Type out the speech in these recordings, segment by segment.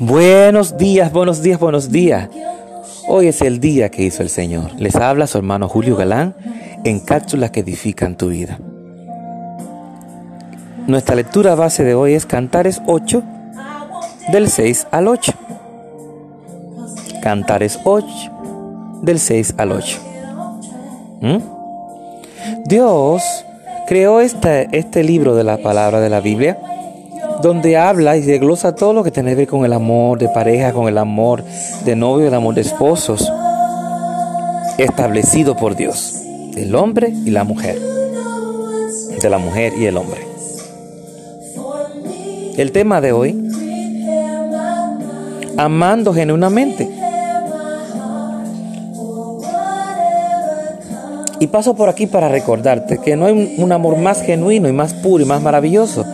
Buenos días, buenos días, buenos días. Hoy es el día que hizo el Señor. Les habla su hermano Julio Galán en cápsulas que edifican tu vida. Nuestra lectura base de hoy es Cantares 8, del 6 al 8. Cantares 8, del 6 al 8. ¿Mm? Dios creó este, este libro de la palabra de la Biblia donde habla y desglosa todo lo que tiene que ver con el amor de pareja, con el amor de novio, el amor de esposos, establecido por Dios, el hombre y la mujer, de la mujer y el hombre. El tema de hoy, amando genuinamente. Y paso por aquí para recordarte que no hay un amor más genuino y más puro y más maravilloso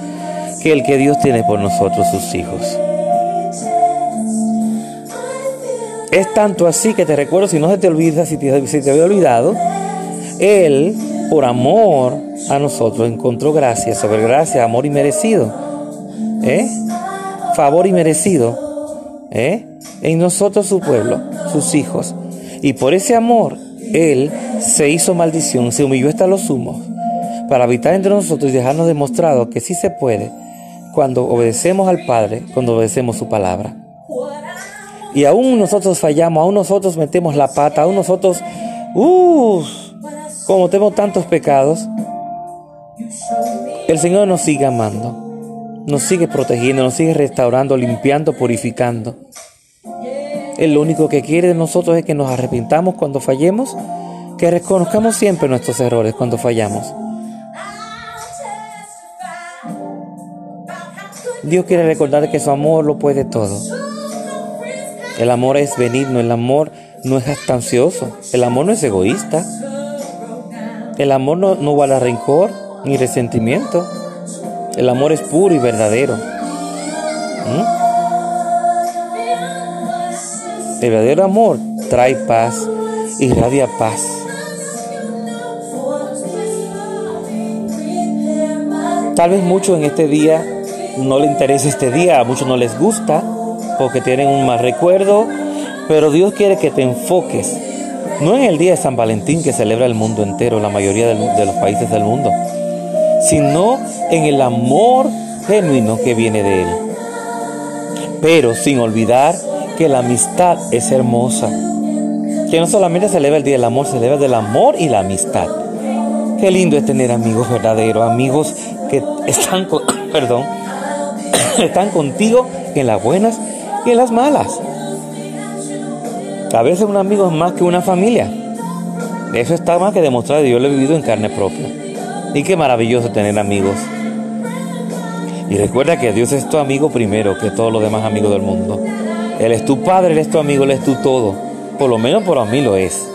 que el que Dios tiene por nosotros, sus hijos. Es tanto así que te recuerdo, si no se te olvida, si te, te había olvidado, Él, por amor a nosotros, encontró gracia sobre gracia, amor y merecido. ¿eh? Favor y merecido. ¿eh? En nosotros su pueblo, sus hijos. Y por ese amor, Él se hizo maldición, se humilló hasta los sumos, para habitar entre nosotros y dejarnos demostrado que sí se puede cuando obedecemos al Padre, cuando obedecemos su palabra. Y aún nosotros fallamos, aún nosotros metemos la pata, aún nosotros, uh, como tenemos tantos pecados, el Señor nos sigue amando, nos sigue protegiendo, nos sigue restaurando, limpiando, purificando. Él lo único que quiere de nosotros es que nos arrepintamos cuando fallemos, que reconozcamos siempre nuestros errores cuando fallamos Dios quiere recordar que su amor lo puede todo. El amor es benigno, el amor no es astancioso, el amor no es egoísta. El amor no, no guarda rencor ni resentimiento. El amor es puro y verdadero. ¿Mm? El verdadero amor trae paz, irradia paz. Tal vez mucho en este día no le interesa este día, a muchos no les gusta porque tienen un mal recuerdo, pero Dios quiere que te enfoques, no en el día de San Valentín que celebra el mundo entero, la mayoría de los países del mundo, sino en el amor genuino que viene de Él. Pero sin olvidar que la amistad es hermosa, que no solamente se celebra el Día del Amor, se celebra del amor y la amistad. Qué lindo es tener amigos verdaderos, amigos que están, perdón, están contigo en las buenas y en las malas. A veces un amigo es más que una familia. Eso está más que demostrado yo lo he vivido en carne propia. Y qué maravilloso tener amigos. Y recuerda que Dios es tu amigo primero que todos los demás amigos del mundo. Él es tu padre, Él es tu amigo, Él es tu todo. Por lo menos por mí lo es.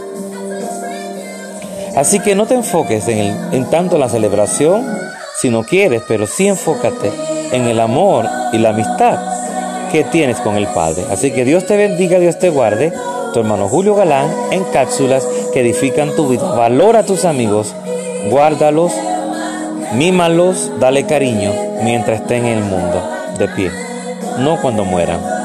Así que no te enfoques en, en tanto la celebración si no quieres, pero sí enfócate en el amor y la amistad que tienes con el Padre. Así que Dios te bendiga, Dios te guarde. Tu hermano Julio Galán en cápsulas que edifican tu vida. Valora a tus amigos, guárdalos, mímalos, dale cariño mientras estén en el mundo de pie, no cuando mueran.